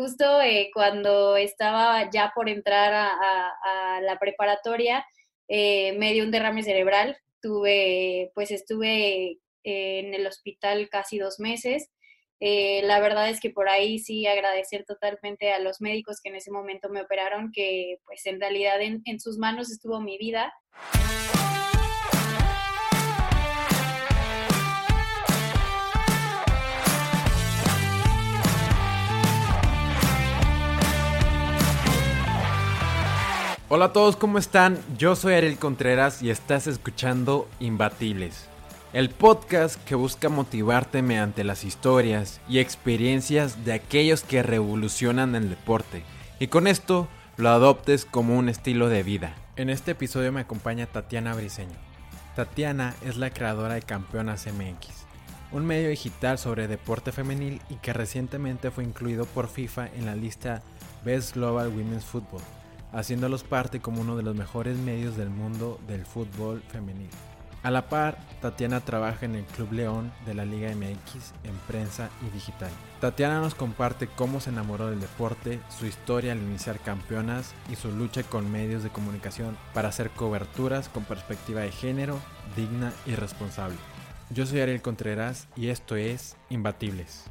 justo eh, cuando estaba ya por entrar a, la preparatoria, eh, me dio un derrame cerebral. Tuve, pues estuve en el hospital casi dos meses. la verdad es que por ahí sí agradecer totalmente a los médicos que en ese momento me operaron, que pues en realidad en, en sus manos estuvo mi vida. Hola a todos, ¿cómo están? Yo soy Ariel Contreras y estás escuchando Imbatibles, el podcast que busca motivarte mediante las historias y experiencias de aquellos que revolucionan el deporte y con esto lo adoptes como un estilo de vida. En este episodio me acompaña Tatiana Briseño. Tatiana es la creadora de Campeonas MX, un medio digital sobre deporte femenil y que recientemente fue incluido por FIFA en la lista Best Global Women's Football haciéndolos parte como uno de los mejores medios del mundo del fútbol femenil. A la par, Tatiana trabaja en el Club León de la Liga MX en prensa y digital. Tatiana nos comparte cómo se enamoró del deporte, su historia al iniciar campeonas y su lucha con medios de comunicación para hacer coberturas con perspectiva de género, digna y responsable. Yo soy Ariel Contreras y esto es Imbatibles.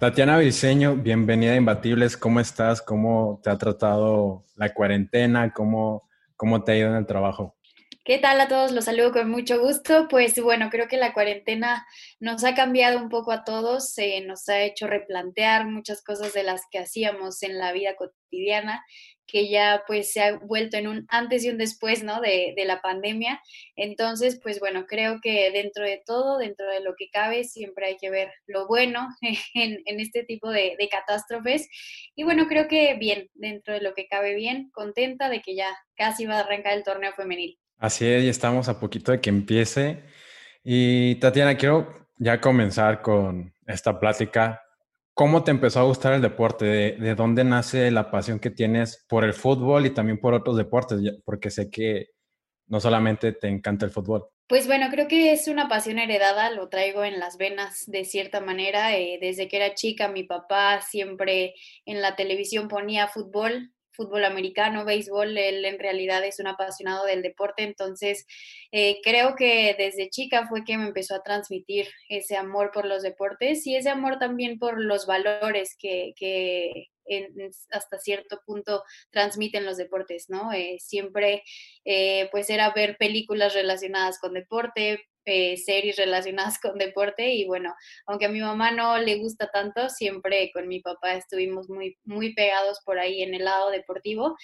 Tatiana Briseño, bienvenida a Imbatibles. ¿Cómo estás? ¿Cómo te ha tratado la cuarentena? ¿Cómo, cómo te ha ido en el trabajo? ¿Qué tal a todos? Los saludo con mucho gusto. Pues bueno, creo que la cuarentena nos ha cambiado un poco a todos, eh, nos ha hecho replantear muchas cosas de las que hacíamos en la vida cotidiana que ya pues se ha vuelto en un antes y un después, ¿no? De, la pandemia. Entonces, pues bueno, creo que dentro de todo, dentro de lo que cabe, siempre hay que ver lo bueno en, este tipo de, catástrofes. Y bueno, creo que bien, dentro de lo que cabe bien, contenta de que ya casi va a arrancar el torneo femenil. Así es, y estamos a poquito de que empiece. Y Tatiana, quiero ya comenzar con esta plática ¿Cómo te empezó a gustar el deporte? ¿De, dónde nace la pasión que tienes por el fútbol y también por otros deportes? Porque sé que no solamente te encanta el fútbol. Pues bueno, creo que es una pasión heredada, lo traigo en las venas de cierta manera. Eh, desde que era chica, mi papá siempre en la televisión ponía fútbol, fútbol americano, béisbol, él en realidad es un apasionado del deporte, entonces eh, creo que desde chica fue que me empezó a transmitir ese amor por los deportes y ese amor también por los valores que, hasta cierto punto transmiten los deportes, ¿no? Eh, siempre eh, pues era ver películas relacionadas con deporte, eh, series relacionadas con deporte y bueno, aunque a mi mamá no le gusta tanto, siempre con mi papá estuvimos muy, muy pegados por ahí en el lado deportivo.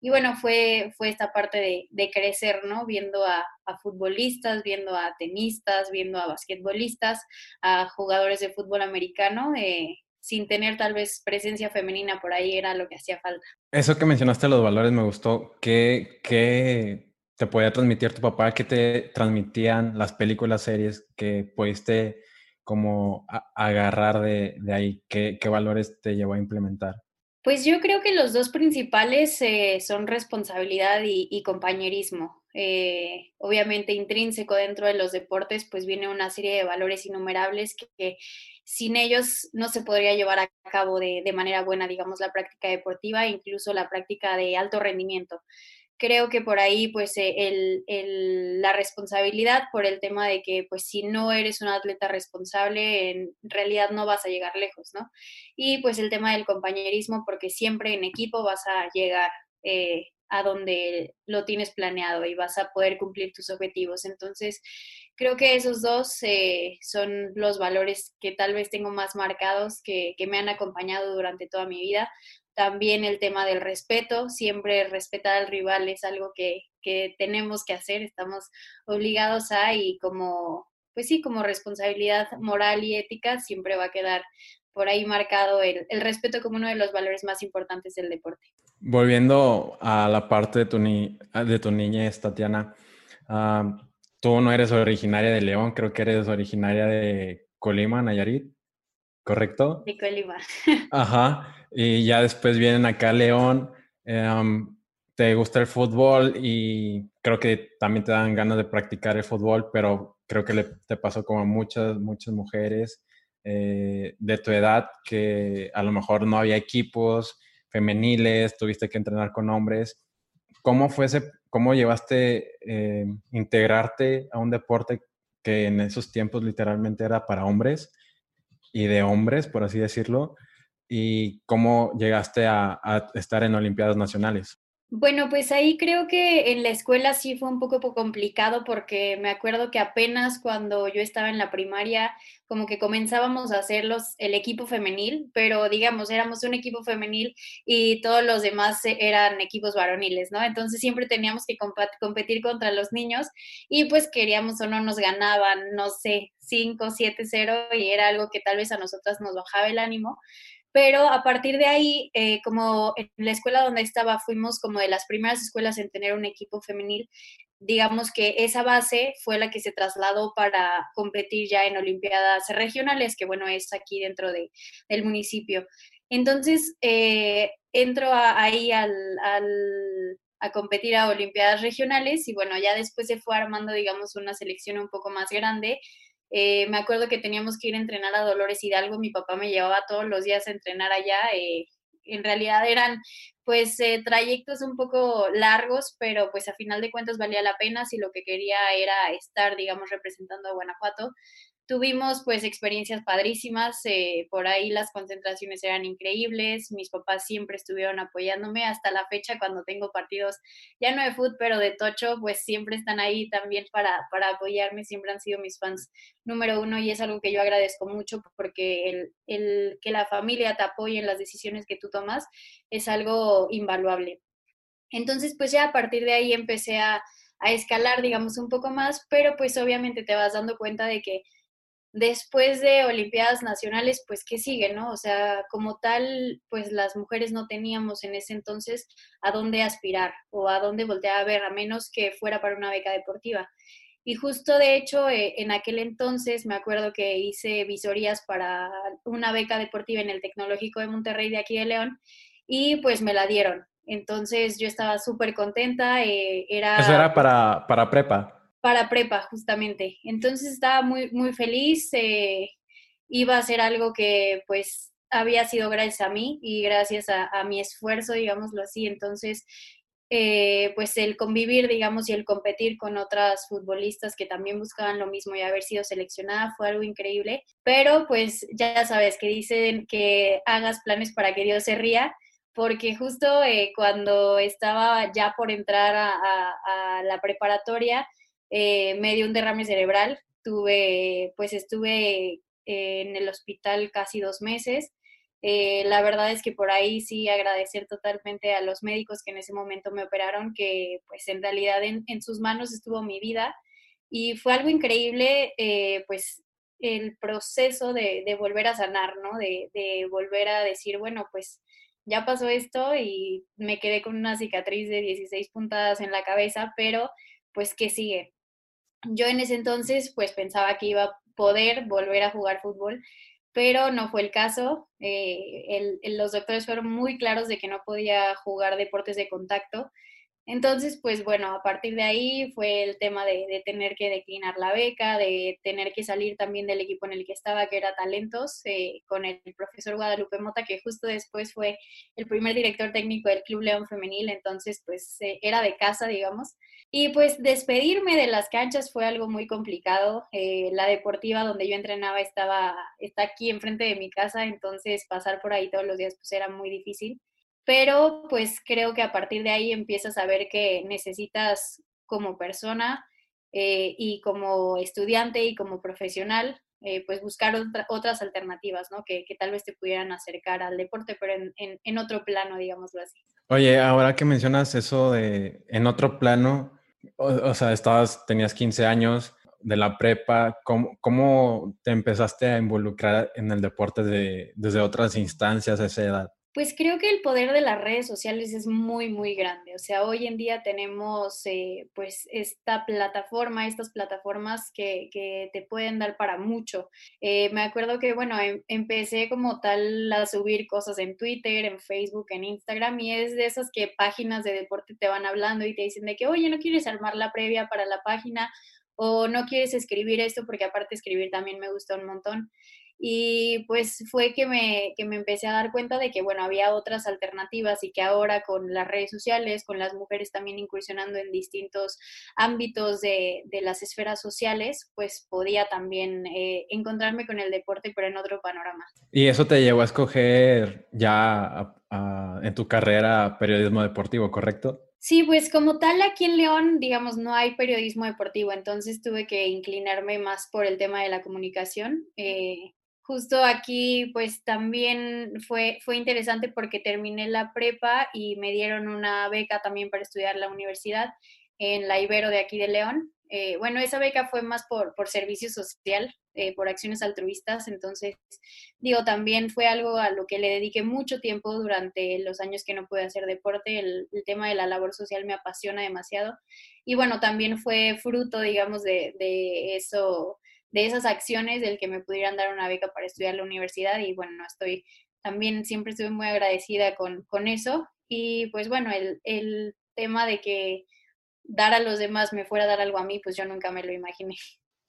Y bueno, fue, fue esta parte de, crecer, ¿no? Viendo a, futbolistas, viendo a tenistas, viendo a basquetbolistas, a jugadores de fútbol americano, eh, sin tener tal vez presencia femenina por ahí era lo que hacía falta. Eso que mencionaste los valores me gustó. ¿Qué, qué te podía transmitir tu papá? ¿Qué te transmitían las películas, series que pudiste como agarrar de, ahí? ¿Qué, valores te llevó a implementar? Pues yo creo que los dos principales eh, son responsabilidad y, compañerismo. Eh, obviamente intrínseco dentro de los deportes, pues viene una serie de valores innumerables que, sin ellos no se podría llevar a cabo de, de manera buena, digamos, la práctica deportiva, incluso la práctica de alto rendimiento creo que por ahí pues eh, el, la responsabilidad por el tema de que pues si no eres un atleta responsable en realidad no vas a llegar lejos, ¿no? Y pues el tema del compañerismo porque siempre en equipo vas a llegar eh, a donde lo tienes planeado y vas a poder cumplir tus objetivos. Entonces creo que esos dos eh, son los valores que tal vez tengo más marcados que, que me han acompañado durante toda mi vida también el tema del respeto, siempre respetar al rival es algo que, tenemos que hacer, estamos obligados a y como, pues sí, como responsabilidad moral y ética siempre va a quedar por ahí marcado el, respeto como uno de los valores más importantes del deporte. Volviendo a la parte de tu, ni de tu niñez, Tatiana, ah, tú no eres originaria de León, creo que eres originaria de Colima, Nayarit, ¿correcto? De Colima. Ajá. Y ya después vienen acá a León. em, te gusta el fútbol y creo que también te dan ganas de practicar el fútbol, pero creo que le, te pasó como a muchas, muchas mujeres eh, de tu edad que a lo mejor no había equipos femeniles, tuviste que entrenar con hombres. ¿Cómo fue ese, cómo llevaste eh, integrarte a un deporte que en esos tiempos literalmente era para hombres y de hombres, por así decirlo? ¿Y cómo llegaste a estar en Olimpiadas Nacionales? Bueno, pues ahí creo que en la escuela sí fue un poco complicado porque me acuerdo que apenas cuando yo estaba en la primaria, como que comenzábamos a hacer el equipo femenil, pero digamos, éramos un equipo femenil y todos los demás eran equipos varoniles, ¿no? Entonces siempre teníamos que competir contra los niños y pues queríamos o no nos ganaban, no sé, 5, 7, 0 y era algo que tal vez a nosotras nos bajaba el ánimo pero a partir de ahí, eh, como en la escuela donde estaba, fuimos como de las primeras escuelas en tener un equipo femenil, digamos que esa base fue la que se trasladó para competir ya en Olimpiadas regionales, que bueno, es aquí dentro de, del municipio. Entonces, eh, entro ahí al, a competir a Olimpiadas regionales y bueno, ya después se fue armando, digamos, una selección un poco más grande eh, me acuerdo que teníamos que ir a entrenar a Dolores Hidalgo, mi papá me llevaba todos los días a entrenar allá. Eh, en realidad eran pues eh, trayectos un poco largos, pero pues a final de cuentas valía la pena si lo que quería era estar, digamos, representando a Guanajuato. Tuvimos pues experiencias padrísimas, eh, por ahí las concentraciones eran increíbles, mis papás siempre estuvieron apoyándome hasta la fecha cuando tengo partidos, ya no de fútbol, pero de tocho, pues siempre están ahí también para, para apoyarme, siempre han sido mis fans número uno y es algo que yo agradezco mucho porque el, el que la familia te apoye en las decisiones que tú tomas es algo invaluable. Entonces, pues ya a partir de ahí empecé a, a escalar, digamos, un poco más, pero pues obviamente te vas dando cuenta de que después de Olimpiadas Nacionales, pues, ¿qué sigue, no? O sea, como tal, pues las mujeres no teníamos en ese entonces a dónde aspirar o a dónde voltear a ver, a menos que fuera para una beca deportiva. Y justo de hecho, eh, en aquel entonces me acuerdo que hice visorías para una beca deportiva en el Tecnológico de Monterrey de aquí de León y pues me la dieron. Entonces yo estaba súper contenta. Eh, era, Eso era para, para prepa para prepa, justamente. Entonces estaba muy, muy feliz. Eh, iba a ser algo que pues había sido gracias a mí y gracias a, mi esfuerzo, digámoslo así. Entonces, eh, pues el convivir, digamos, y el competir con otras futbolistas que también buscaban lo mismo y haber sido seleccionada fue algo increíble. Pero pues ya sabes que dicen que hagas planes para que Dios se ría porque justo eh, cuando estaba ya por entrar a la preparatoria, eh, me dio un derrame cerebral, tuve, pues estuve en el hospital casi dos meses. Eh, la verdad es que por ahí sí agradecer totalmente a los médicos que en ese momento me operaron, que pues en realidad en, sus manos estuvo mi vida y fue algo increíble, eh, pues el proceso de, volver a sanar, ¿no? De, de, volver a decir, bueno, pues ya pasó esto y me quedé con una cicatriz de 16 puntadas en la cabeza, pero pues ¿qué sigue? Yo en ese entonces pues pensaba que iba a poder volver a jugar fútbol, pero no fue el caso. Eh, los doctores fueron muy claros de que no podía jugar deportes de contacto entonces, pues bueno, a partir de ahí fue el tema de, tener que declinar la beca, de tener que salir también del equipo en el que estaba, que era Talentos, eh, con el profesor Guadalupe Mota, que justo después fue el primer director técnico del Club León Femenil, entonces pues eh, era de casa, digamos. Y pues despedirme de las canchas fue algo muy complicado. Eh, la deportiva donde yo entrenaba estaba, está aquí enfrente de mi casa, entonces pasar por ahí todos los días pues era muy difícil pero pues creo que a partir de ahí empiezas a ver que necesitas como persona eh, y como estudiante y como profesional, eh, pues buscar otras alternativas, ¿no? Que, tal vez te pudieran acercar al deporte, pero en, otro plano, digámoslo así. Oye, ahora que mencionas eso de en otro plano, o, sea, estabas, tenías 15 años de la prepa, ¿cómo, te empezaste a involucrar en el deporte desde otras instancias a esa edad? Pues creo que el poder de las redes sociales es muy, muy grande. O sea, hoy en día tenemos eh, pues esta plataforma, estas plataformas que, que, te pueden dar para mucho. Eh, me acuerdo que, bueno, em, empecé como tal a subir cosas en Twitter, en Facebook, en Instagram y es de esas que páginas de deporte te van hablando y te dicen de que, oye, ¿no quieres armar la previa para la página? O no quieres escribir esto porque aparte escribir también me gusta un montón. Y pues fue que me, que me empecé a dar cuenta de que, bueno, había otras alternativas y que ahora con las redes sociales, con las mujeres también incursionando en distintos ámbitos de, de las esferas sociales, pues podía también eh, encontrarme con el deporte, pero en otro panorama. ¿Y eso te llevó a escoger ya en tu carrera periodismo deportivo, correcto? Sí, pues como tal aquí en León, digamos, no hay periodismo deportivo, entonces tuve que inclinarme más por el tema de la comunicación. Eh, justo aquí pues también fue, fue interesante porque terminé la prepa y me dieron una beca también para estudiar la universidad en la Ibero de aquí de León. Eh, bueno, esa beca fue más por, por servicio social, eh, por acciones altruistas, entonces digo, también fue algo a lo que le dediqué mucho tiempo durante los años que no pude hacer deporte, el, tema de la labor social me apasiona demasiado y bueno, también fue fruto, digamos, de eso de esas acciones del que me pudieran dar una beca para estudiar la universidad y bueno, estoy también siempre estuve muy agradecida con, con eso y pues bueno, el, el, tema de que dar a los demás me fuera a dar algo a mí, pues yo nunca me lo imaginé.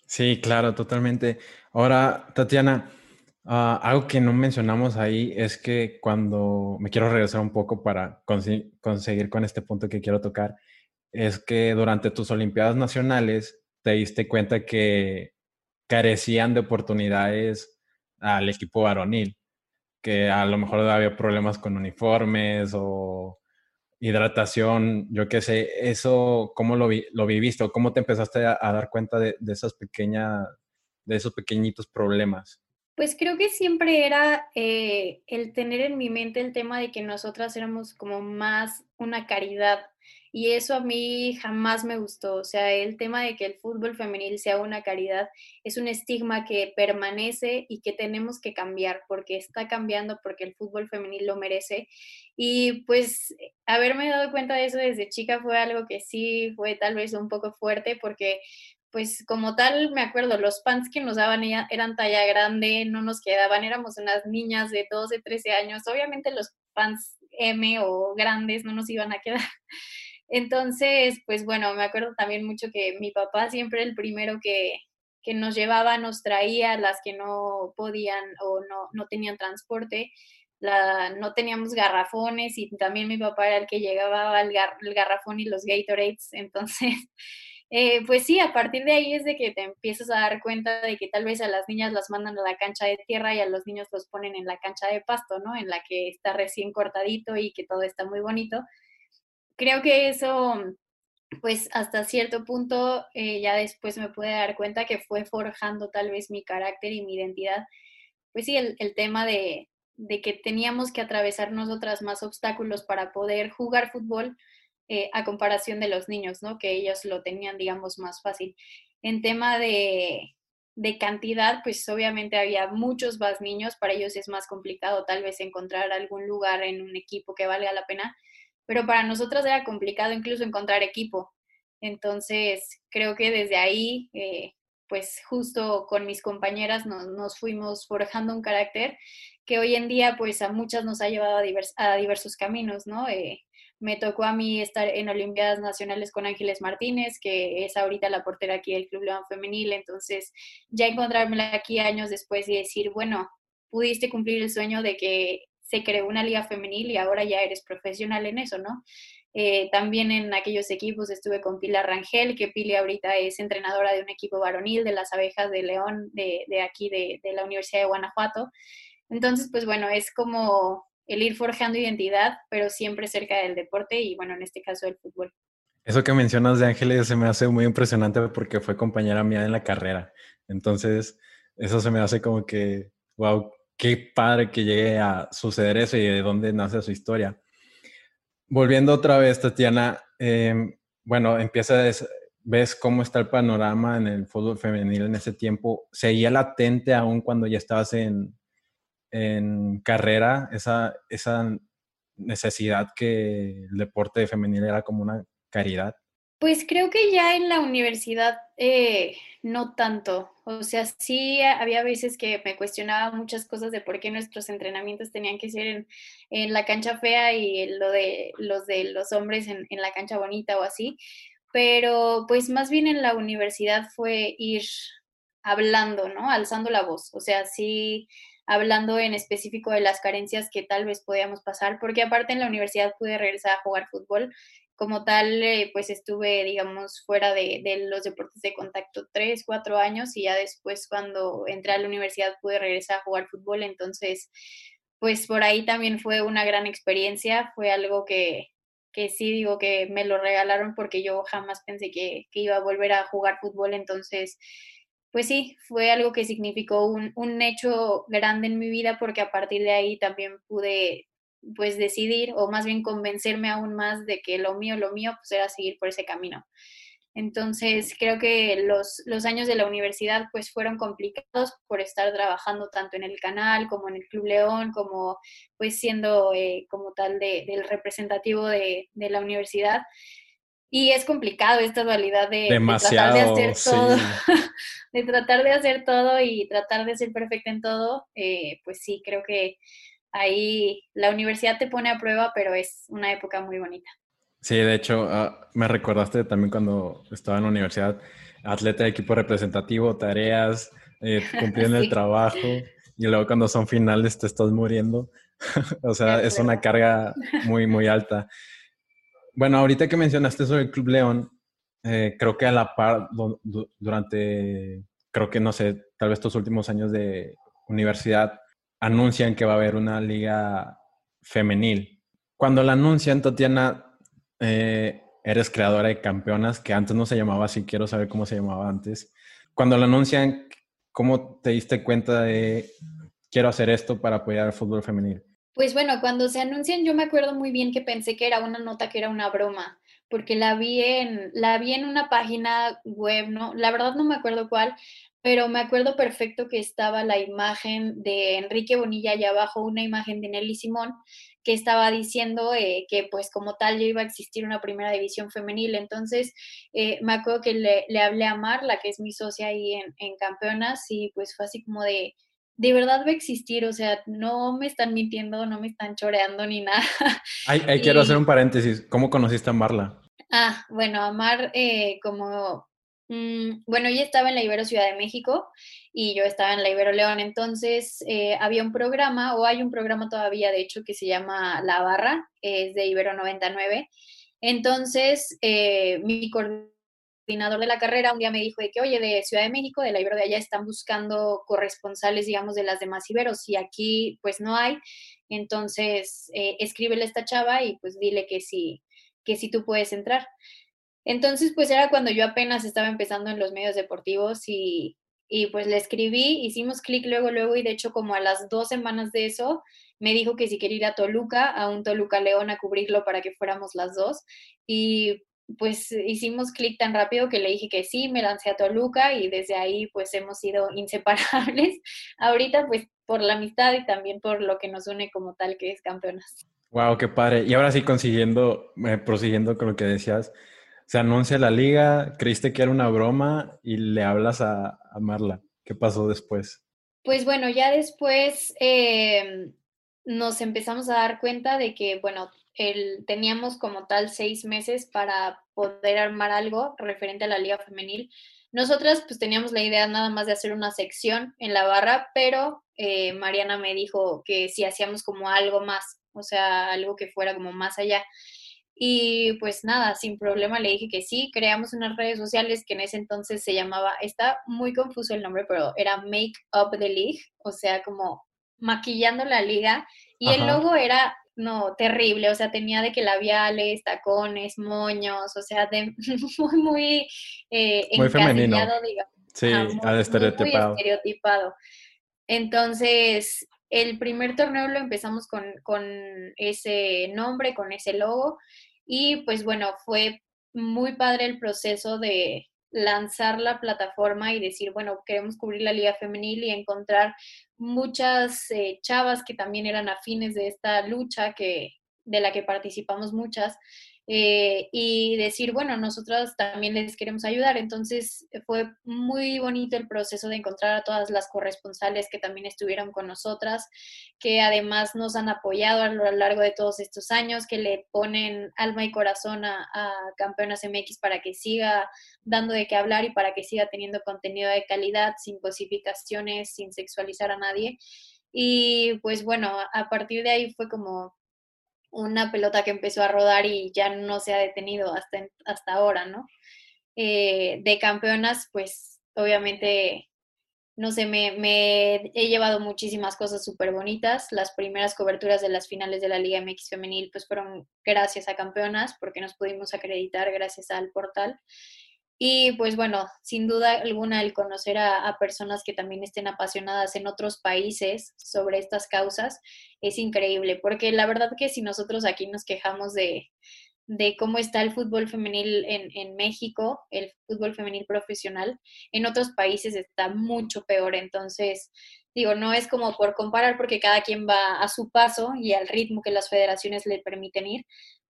Sí, claro, totalmente. Ahora, Tatiana, uh, algo que no mencionamos ahí es que cuando me quiero regresar un poco para conseguir con este punto que quiero tocar, es que durante tus Olimpiadas Nacionales te diste cuenta que carecían de oportunidades al equipo varonil, que a lo mejor había problemas con uniformes o hidratación, yo qué sé, eso, ¿cómo lo, vi, lo viviste o cómo te empezaste a, dar cuenta de, esos pequeñitos problemas? Pues creo que siempre era eh, el tener en mi mente el tema de que nosotras éramos como más una caridad y eso a mí jamás me gustó. O sea, el tema de que el fútbol femenil sea una caridad es un estigma que permanece y que tenemos que cambiar porque está cambiando, porque el fútbol femenil lo merece. Y pues haberme dado cuenta de eso desde chica fue algo que sí fue tal vez un poco fuerte porque pues como tal, me acuerdo, los pants que nos daban eran talla grande, no nos quedaban, éramos unas niñas de 12, 13 años, obviamente los pants M o grandes no nos iban a quedar. Entonces, pues bueno, me acuerdo también mucho que mi papá siempre el primero que, que nos llevaba, nos traía las que no podían o no, no tenían transporte. La, no teníamos garrafones y también mi papá era el que llegaba al el garrafón y los Gatorades. Entonces, eh, pues sí, a partir de ahí es de que te empiezas a dar cuenta de que tal vez a las niñas las mandan a la cancha de tierra y a los niños los ponen en la cancha de pasto, ¿no? En la que está recién cortadito y que todo está muy bonito creo que eso, pues hasta cierto punto, eh, ya después me pude dar cuenta que fue forjando tal vez mi carácter y mi identidad. Pues sí, el, el tema de, de, que teníamos que atravesar nosotras más obstáculos para poder jugar fútbol eh, a comparación de los niños, ¿no? Que ellos lo tenían, digamos, más fácil. En tema de, de cantidad, pues obviamente había muchos más niños, para ellos es más complicado tal vez encontrar algún lugar en un equipo que valga la pena pero para nosotros era complicado incluso encontrar equipo. Entonces, creo que desde ahí, eh, pues justo con mis compañeras nos, fuimos forjando un carácter que hoy en día, pues a muchas nos ha llevado a, a diversos caminos, ¿no? Eh, me tocó a mí estar en Olimpiadas Nacionales con Ángeles Martínez, que es ahorita la portera aquí del Club León Femenil, entonces ya encontrármela aquí años después y decir, bueno, pudiste cumplir el sueño de que se creó una liga femenil y ahora ya eres profesional en eso, ¿no? Eh, también en aquellos equipos estuve con Pilar Rangel, que Pili ahorita es entrenadora de un equipo varonil de las abejas de León, de, de aquí, de, de, la Universidad de Guanajuato. Entonces, pues bueno, es como el ir forjando identidad, pero siempre cerca del deporte y bueno, en este caso del fútbol. Eso que mencionas de Ángeles se me hace muy impresionante porque fue compañera mía en la carrera. Entonces, eso se me hace como que, wow, qué padre que llegue a suceder eso y de dónde nace su historia. Volviendo otra vez, Tatiana, em, bueno, empieza, ves cómo está el panorama en el fútbol femenil en ese tiempo. ¿Seguía latente aún cuando ya estabas en, en carrera esa, esa necesidad que el deporte femenil era como una caridad? Pues creo que ya en la universidad eh, no tanto. O sea, sí había veces que me cuestionaba muchas cosas de por qué nuestros entrenamientos tenían que ser en, la cancha fea y lo de los de los hombres en, en la cancha bonita o así. Pero pues más bien en la universidad fue ir hablando, ¿no? Alzando la voz. O sea, sí hablando en específico de las carencias que tal vez podíamos pasar, porque aparte en la universidad pude regresar a jugar fútbol. Como tal, eh, pues estuve, digamos, fuera de, de, los deportes de contacto tres, cuatro años y ya después cuando entré a la universidad pude regresar a jugar fútbol. Entonces, pues por ahí también fue una gran experiencia, fue algo que, que sí digo que me lo regalaron porque yo jamás pensé que, que iba a volver a jugar fútbol. Entonces, pues sí, fue algo que significó un, un, hecho grande en mi vida porque a partir de ahí también pude pues decidir o más bien convencerme aún más de que lo mío, lo mío pues era seguir por ese camino. Entonces creo que los, los años de la universidad pues fueron complicados por estar trabajando tanto en el canal como en el Club León, como pues siendo eh, como tal de, del representativo de, de la universidad. Y es complicado esta dualidad de, tratar de hacer todo, de tratar de hacer todo y tratar de ser perfecta en todo, eh, pues sí, creo que ahí la universidad te pone a prueba, pero es una época muy bonita. Sí, de hecho, ah, me recordaste también cuando estaba en la universidad, atleta de equipo representativo, tareas, eh, cumpliendo el trabajo, y luego cuando son finales te estás muriendo. o sea, es una carga muy, muy alta. Bueno, ahorita que mencionaste sobre el Club León, eh, creo que a la par, durante, creo que no sé, tal vez estos últimos años de universidad, anuncian que va a haber una liga femenil. Cuando la anuncian, Tatiana, eh, eres creadora de campeonas, que antes no se llamaba así, quiero saber cómo se llamaba antes. Cuando la anuncian, ¿cómo te diste cuenta de quiero hacer esto para apoyar al fútbol femenil? Pues bueno, cuando se anuncian yo me acuerdo muy bien que pensé que era una nota, que era una broma, porque la vi en, la vi en una página web, ¿no? La verdad no me acuerdo cuál, pero me acuerdo perfecto que estaba la imagen de Enrique Bonilla y abajo una imagen de Nelly Simón que estaba diciendo eh, que pues como tal ya iba a existir una primera división femenil. Entonces eh, me acuerdo que le, le, hablé a Marla, que es mi socia ahí en, en Campeonas, y pues fue así como de, de verdad va a existir, o sea, no me están mintiendo, no me están choreando ni nada. Ahí, quiero hacer un paréntesis, ¿cómo conociste a Marla? Ah, bueno, a Mar, eh, como, bueno, ella estaba en la Ibero Ciudad de México y yo estaba en la Ibero León, entonces eh, había un programa, o hay un programa todavía, de hecho, que se llama La Barra, es de Ibero 99. Entonces, eh, mi coordinador de la carrera un día me dijo de que, oye, de Ciudad de México, de la Ibero de allá, están buscando corresponsales, digamos, de las demás Iberos y aquí pues no hay. Entonces, eh, escríbele a esta chava y pues dile que sí, que sí tú puedes entrar. Entonces, pues era cuando yo apenas estaba empezando en los medios deportivos y, y pues le escribí, hicimos clic luego, luego y de hecho como a las dos semanas de eso me dijo que si quería ir a Toluca, a un Toluca León a cubrirlo para que fuéramos las dos y pues hicimos clic tan rápido que le dije que sí, me lancé a Toluca y desde ahí pues hemos sido inseparables. Ahorita pues por la amistad y también por lo que nos une como tal que es campeonas. Wow, qué padre. Y ahora sí consiguiendo, eh, prosiguiendo con lo que decías, se anuncia la liga, creíste que era una broma y le hablas a, Marla. ¿Qué pasó después? Pues bueno, ya después eh, nos empezamos a dar cuenta de que, bueno, el, teníamos como tal seis meses para poder armar algo referente a la liga femenil. Nosotras pues teníamos la idea nada más de hacer una sección en la barra, pero eh, Mariana me dijo que si hacíamos como algo más, o sea, algo que fuera como más allá. Y pues nada, sin problema le dije que sí, creamos unas redes sociales que en ese entonces se llamaba, está muy confuso el nombre, pero era Make Up the League, o sea, como maquillando la liga. Y el logo era no, terrible, o sea, tenía de que labiales, tacones, moños, o sea, de, muy, muy, eh, muy femenino. Digamos. Sí, estereotipado. Muy estereotipado. Entonces, el primer torneo lo empezamos con, con ese nombre, con ese logo, y pues bueno, fue muy padre el proceso de, lanzar la plataforma y decir, bueno, queremos cubrir la liga femenil y encontrar muchas eh, chavas que también eran afines de esta lucha que, de la que participamos muchas eh, y decir, bueno, nosotros también les queremos ayudar. Entonces fue muy bonito el proceso de encontrar a todas las corresponsales que también estuvieron con nosotras, que además nos han apoyado a lo largo de todos estos años, que le ponen alma y corazón a, a Campeonas MX para que siga dando de qué hablar y para que siga teniendo contenido de calidad, sin cosificaciones, sin sexualizar a nadie. Y pues bueno, a partir de ahí fue como una pelota que empezó a rodar y ya no se ha detenido hasta, hasta ahora, ¿no? Eh, de campeonas, pues obviamente, no sé, me, me he llevado muchísimas cosas súper bonitas. Las primeras coberturas de las finales de la Liga MX femenil, pues fueron gracias a campeonas, porque nos pudimos acreditar gracias al portal. Y pues bueno, sin duda alguna el conocer a, personas que también estén apasionadas en otros países sobre estas causas es increíble, porque la verdad que si nosotros aquí nos quejamos de, de cómo está el fútbol femenil en, en, México, el fútbol femenil profesional, en otros países está mucho peor. Entonces, digo, no es como por comparar porque cada quien va a su paso y al ritmo que las federaciones le permiten ir,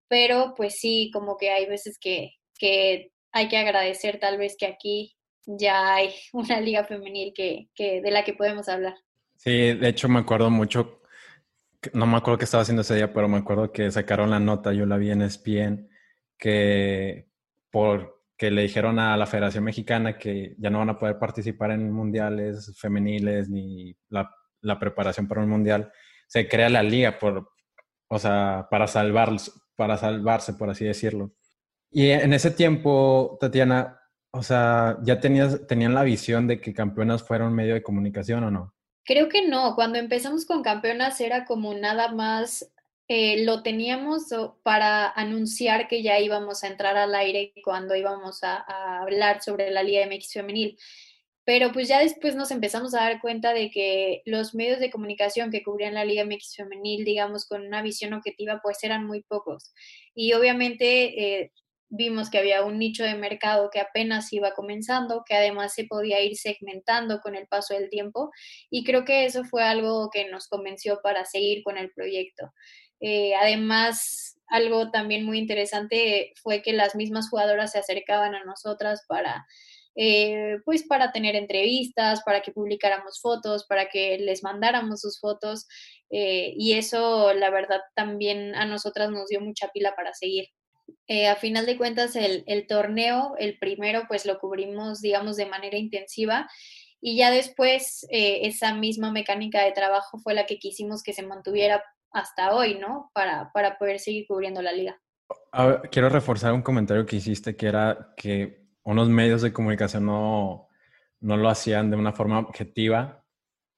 pero pues sí, como que hay veces que, que hay que agradecer tal vez que aquí ya hay una liga femenil que, de la que podemos hablar. Sí, de hecho me acuerdo mucho, no me acuerdo qué estaba haciendo ese día, pero me acuerdo que sacaron la nota, yo la vi en ESPN, que porque le dijeron a la Federación Mexicana que ya no van a poder participar en mundiales femeniles ni la, la preparación para un mundial, se crea la liga por, o sea, para salvar, para salvarse, por así decirlo. Y en ese tiempo, Tatiana, o sea, ¿ya tenías, tenían la visión de que Campeonas fuera un medio de comunicación o no? Creo que no. Cuando empezamos con Campeonas era como nada más, eh, lo teníamos para anunciar que ya íbamos a entrar al aire cuando íbamos a, hablar sobre la Liga MX femenil pero pues ya después nos empezamos a dar cuenta de que los medios de comunicación que cubrían la Liga MX femenil, digamos, con una visión objetiva, pues eran muy pocos. Y obviamente eh, vimos que había un nicho de mercado que apenas iba comenzando, que además se podía ir segmentando con el paso del tiempo y creo que eso fue algo que nos convenció para seguir con el proyecto. Eh, además, algo también muy interesante fue que las mismas jugadoras se acercaban a nosotras para... Eh, pues para tener entrevistas, para que publicáramos fotos, para que les mandáramos sus fotos eh, y eso la verdad también a nosotras nos dio mucha pila para seguir. Eh, a final de cuentas, el, el, torneo, el primero, pues lo cubrimos, digamos, de manera intensiva y ya después eh, esa misma mecánica de trabajo fue la que quisimos que se mantuviera hasta hoy, ¿no? Para, para poder seguir cubriendo la liga. quiero reforzar un comentario que hiciste, que era que unos medios de comunicación no, no lo hacían de una forma objetiva.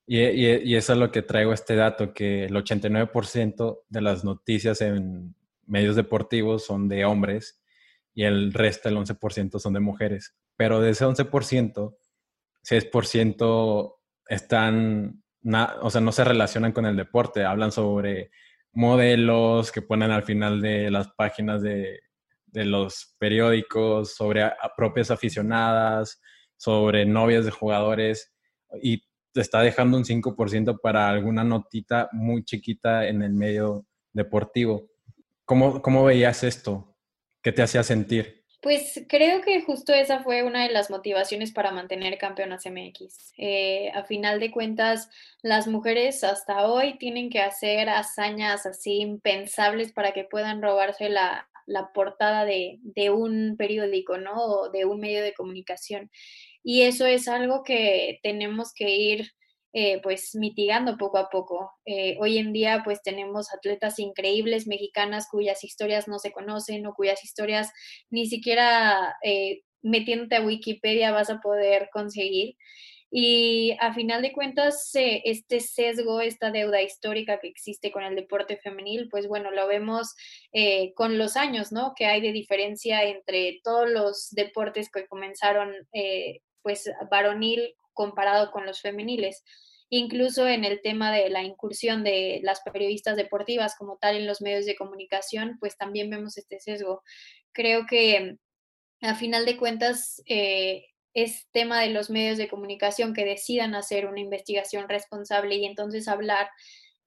Y, y, y, eso es lo que traigo este dato, que el 89% de las noticias en medios deportivos son de hombres y el resto, el 11%, son de mujeres. Pero de ese 11%, 6% están, o sea, no se relacionan con el deporte, hablan sobre modelos que ponen al final de las páginas de, de los periódicos, sobre propias aficionadas, sobre novias de jugadores y está dejando un 5% para alguna notita muy chiquita en el medio deportivo. ¿Cómo, ¿Cómo veías esto? ¿Qué te hacía sentir? Pues creo que justo esa fue una de las motivaciones para mantener campeonas MX. Eh, a final de cuentas, las mujeres hasta hoy tienen que hacer hazañas así impensables para que puedan robarse la, la portada de, de, un periódico, ¿no? O de un medio de comunicación. Y eso es algo que tenemos que ir eh, pues mitigando poco a poco. Eh, hoy en día pues tenemos atletas increíbles mexicanas cuyas historias no se conocen o cuyas historias ni siquiera eh, metiéndote a Wikipedia vas a poder conseguir. Y a final de cuentas, este sesgo, esta deuda histórica que existe con el deporte femenil, pues bueno, lo vemos con los años, ¿no? Que hay de diferencia entre todos los deportes que comenzaron, pues varonil comparado con los femeniles incluso en el tema de la incursión de las periodistas deportivas como tal en los medios de comunicación, pues también vemos este sesgo. Creo que a final de cuentas, eh, es tema de los medios de comunicación que decidan hacer una investigación responsable y entonces hablar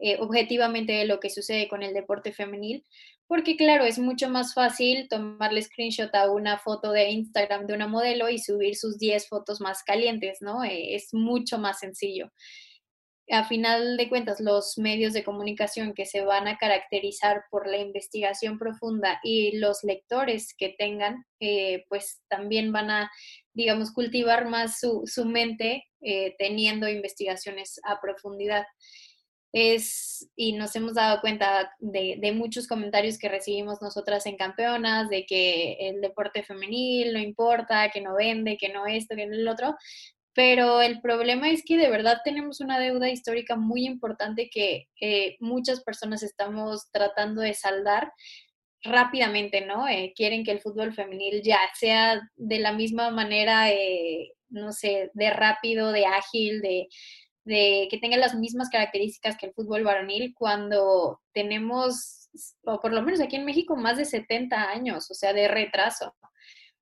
eh, objetivamente de lo que sucede con el deporte femenil, porque claro, es mucho más fácil tomarle screenshot a una foto de Instagram de una modelo y subir sus 10 fotos más calientes, ¿no? Eh, es mucho más sencillo a final de cuentas, los medios de comunicación que se van a caracterizar por la investigación profunda y los lectores que tengan, eh, pues también van a, digamos, cultivar más su, mente eh, teniendo investigaciones a profundidad. Es, y nos hemos dado cuenta de, muchos comentarios que recibimos nosotras en campeonas, de que el deporte femenil no importa, que no vende, que no esto, que no el otro, pero el problema es que de verdad tenemos una deuda histórica muy importante que eh, muchas personas estamos tratando de saldar rápidamente, ¿no? Eh, quieren que el fútbol femenil ya sea de la misma manera, eh, no sé, de rápido, de ágil, de, de que tenga las mismas características que el fútbol varonil cuando tenemos, o por lo menos aquí en México, más de 70 años, o sea, de retraso.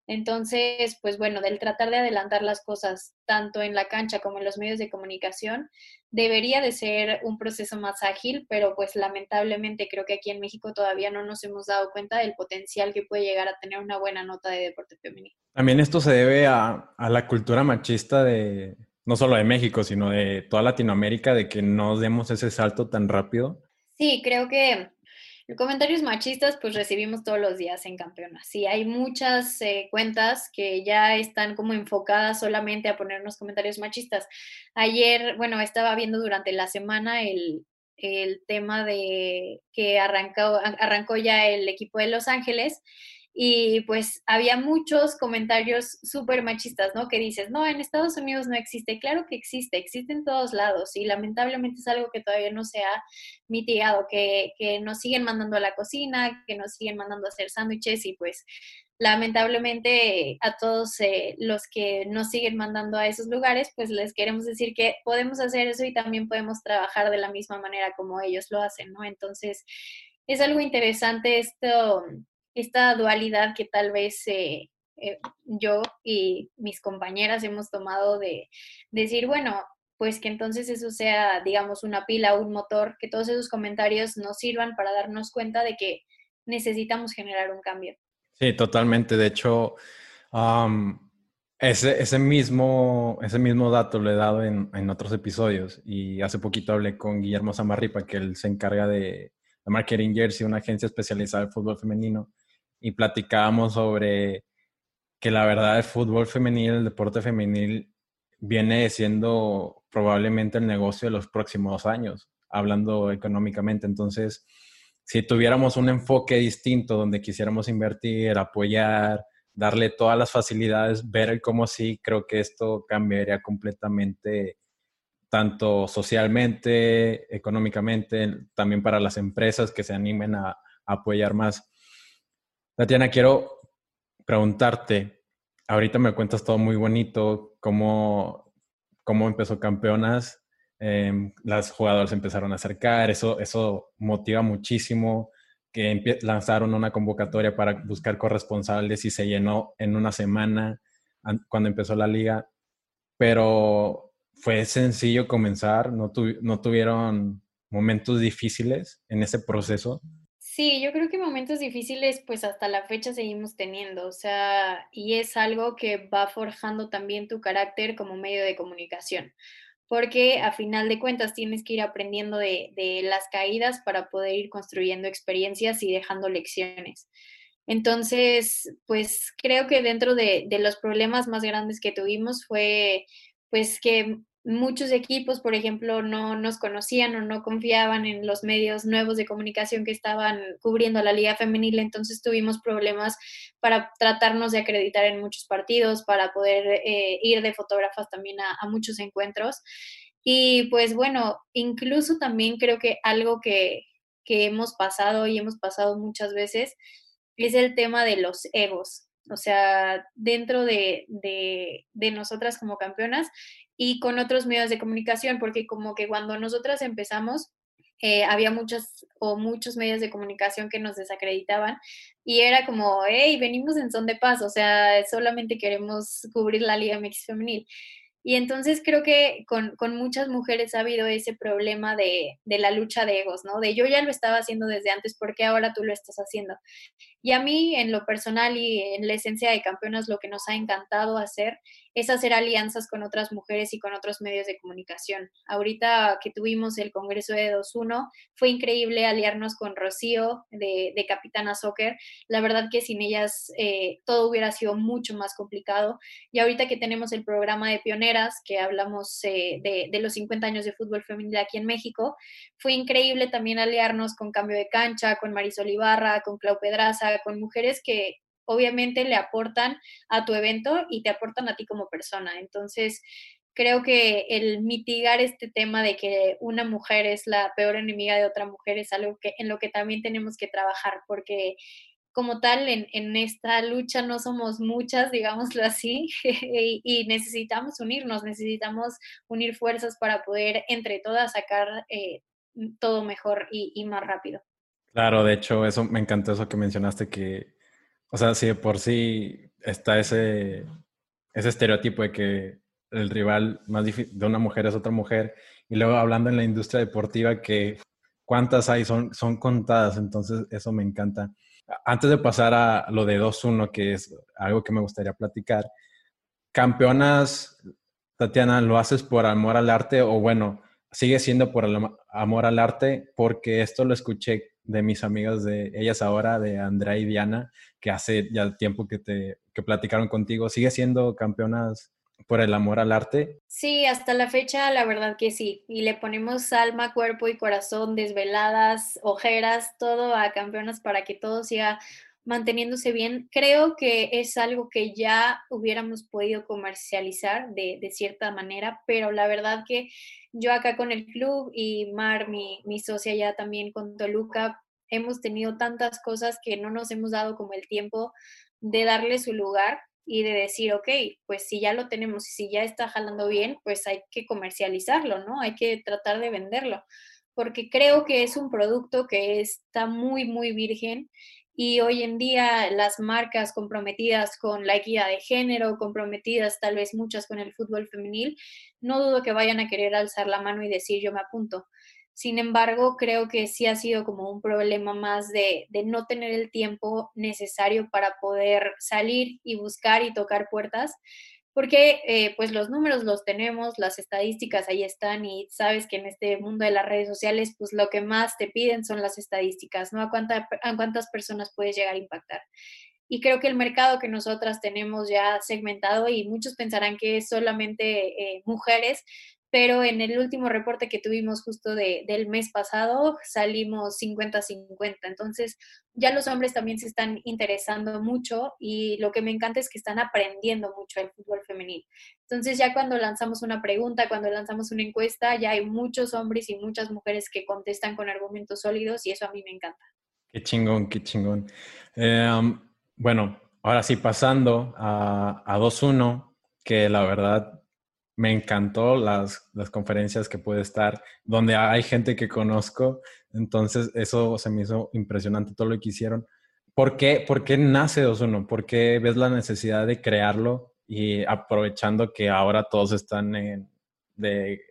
Entonces, pues bueno, del tratar de adelantar las cosas tanto en la cancha como en los medios de comunicación, debería de ser un proceso más ágil, pero pues lamentablemente creo que aquí en México todavía no nos hemos dado cuenta del potencial que puede llegar a tener una buena nota de deporte femenino. También esto se debe a, a la cultura machista de, no solo de México, sino de toda Latinoamérica, de que no demos ese salto tan rápido. Sí, creo que Comentarios machistas, pues recibimos todos los días en Campeonas. Sí, hay muchas eh, cuentas que ya están como enfocadas solamente a ponernos comentarios machistas. Ayer, bueno, estaba viendo durante la semana el, el tema de que arrancó, arrancó ya el equipo de Los Ángeles y pues había muchos comentarios súper machistas, ¿no? Que dices, no, en Estados Unidos no existe. Claro que existe, existe en todos lados y lamentablemente es algo que todavía no se ha mitigado, que, que nos siguen mandando a la cocina, que nos siguen mandando a hacer sándwiches y pues lamentablemente a todos eh, los que nos siguen mandando a esos lugares, pues les queremos decir que podemos hacer eso y también podemos trabajar de la misma manera como ellos lo hacen, ¿no? Entonces, es algo interesante esto esta dualidad que tal vez eh, eh, yo y mis compañeras hemos tomado de, decir, bueno, pues que entonces eso sea, digamos, una pila, un motor, que todos esos comentarios nos sirvan para darnos cuenta de que necesitamos generar un cambio. Sí, totalmente. De hecho, ese, ese, mismo, ese mismo dato lo he dado en, en, otros episodios y hace poquito hablé con Guillermo Zamarripa, que él se encarga de, de Marketing Jersey, una agencia especializada en fútbol femenino y platicábamos sobre que la verdad el fútbol femenil, el deporte femenil, viene siendo probablemente el negocio de los próximos años, hablando económicamente. Entonces, si tuviéramos un enfoque distinto donde quisiéramos invertir, apoyar, darle todas las facilidades, ver cómo sí, creo que esto cambiaría completamente tanto socialmente, económicamente, también para las empresas que se animen a apoyar más. Tatiana, quiero preguntarte, ahorita me cuentas todo muy bonito, cómo, cómo empezó Campeonas, em, las jugadoras empezaron a acercar, eso, eso motiva muchísimo, que lanzaron una convocatoria para buscar corresponsales y se llenó en una semana cuando empezó la liga, pero fue sencillo comenzar, no, no tuvieron momentos difíciles en ese proceso. Sí, yo creo que momentos difíciles pues hasta la fecha seguimos teniendo, o sea, y es algo que va forjando también tu carácter como medio de comunicación, porque a final de cuentas tienes que ir aprendiendo de, las caídas para poder ir construyendo experiencias y dejando lecciones. Entonces, pues creo que dentro de, de los problemas más grandes que tuvimos fue pues que muchos equipos, por ejemplo, no nos conocían o no confiaban en los medios nuevos de comunicación que estaban cubriendo la liga femenil, entonces tuvimos problemas para tratarnos de acreditar en muchos partidos, para poder eh, ir de fotógrafas también a, muchos encuentros. Y pues bueno, incluso también creo que algo que, hemos pasado y hemos pasado muchas veces es el tema de los egos. O sea, dentro de, de, nosotras como campeonas, y con otros medios de comunicación, porque como que cuando nosotras empezamos, eh, había muchos o muchos medios de comunicación que nos desacreditaban y era como, hey, venimos en son de paz, o sea, solamente queremos cubrir la Liga MX femenil. Y entonces creo que con, con, muchas mujeres ha habido ese problema de, de, la lucha de egos, ¿no? De yo ya lo estaba haciendo desde antes, ¿por qué ahora tú lo estás haciendo? Y a mí, en lo personal y en la esencia de Campeonas, lo que nos ha encantado hacer es hacer alianzas con otras mujeres y con otros medios de comunicación. Ahorita que tuvimos el Congreso de 2.1, fue increíble aliarnos con Rocío de, de Capitana Soccer. La verdad que sin ellas eh, todo hubiera sido mucho más complicado. Y ahorita que tenemos el programa de Pioneras, que hablamos eh, de, de los 50 años de fútbol femenil aquí en México, fue increíble también aliarnos con Cambio de Cancha, con Marisol Ibarra, con Clau Pedraza, con mujeres que obviamente le aportan a tu evento y te aportan a ti como persona. Entonces, creo que el mitigar este tema de que una mujer es la peor enemiga de otra mujer es algo que, en lo que también tenemos que trabajar, porque como tal, en, esta lucha no somos muchas, digámoslo así, y, y, necesitamos unirnos, necesitamos unir fuerzas para poder entre todas sacar eh, todo mejor y, y más rápido. Claro, de hecho, eso me encantó eso que mencionaste, que, o sea, si de por sí está ese, ese estereotipo de que el rival más difícil de una mujer es otra mujer, y luego hablando en la industria deportiva, que cuántas hay, son, son contadas, entonces eso me encanta. Antes de pasar a lo de 2-1, que es algo que me gustaría platicar, campeonas, Tatiana, ¿lo haces por amor al arte o bueno, sigue siendo por amor al arte? Porque esto lo escuché de mis amigas de ellas ahora, de Andrea y Diana, que hace ya tiempo que te que platicaron contigo, ¿sigue siendo campeonas por el amor al arte? Sí, hasta la fecha la verdad que sí. Y le ponemos alma, cuerpo y corazón, desveladas, ojeras, todo a campeonas para que todo siga manteniéndose bien. Creo que es algo que ya hubiéramos podido comercializar de, cierta manera, pero la verdad que yo acá con el club y Mar, mi, mi socia ya también con Toluca, hemos tenido tantas cosas que no nos hemos dado como el tiempo de darle su lugar y de decir, ok, pues si ya lo tenemos y si ya está jalando bien, pues hay que comercializarlo, ¿no? Hay que tratar de venderlo, porque creo que es un producto que está muy, muy virgen y hoy en día las marcas comprometidas con la equidad de género, comprometidas tal vez muchas con el fútbol femenil, no dudo que vayan a querer alzar la mano y decir yo me apunto. Sin embargo, creo que sí ha sido como un problema más de, de no tener el tiempo necesario para poder salir y buscar y tocar puertas porque eh, pues los números los tenemos, las estadísticas ahí están y sabes que en este mundo de las redes sociales pues lo que más te piden son las estadísticas, ¿no? A, cuánta, a cuántas personas puedes llegar a impactar. Y creo que el mercado que nosotras tenemos ya segmentado y muchos pensarán que es solamente eh, mujeres, pero en el último reporte que tuvimos justo de, del mes pasado salimos 50-50. Entonces ya los hombres también se están interesando mucho y lo que me encanta es que están aprendiendo mucho el fútbol femenil. Entonces ya cuando lanzamos una pregunta, cuando lanzamos una encuesta, ya hay muchos hombres y muchas mujeres que contestan con argumentos sólidos y eso a mí me encanta. Qué chingón, qué chingón. Um, bueno, ahora sí, pasando a, a 2-1, que la verdad me encantó las, las conferencias que puede estar, donde hay gente que conozco, entonces eso se me hizo impresionante todo lo que hicieron. ¿Por qué, ¿Por qué nace 2.1? ¿Por qué ves la necesidad de crearlo y aprovechando que ahora todos están en, de,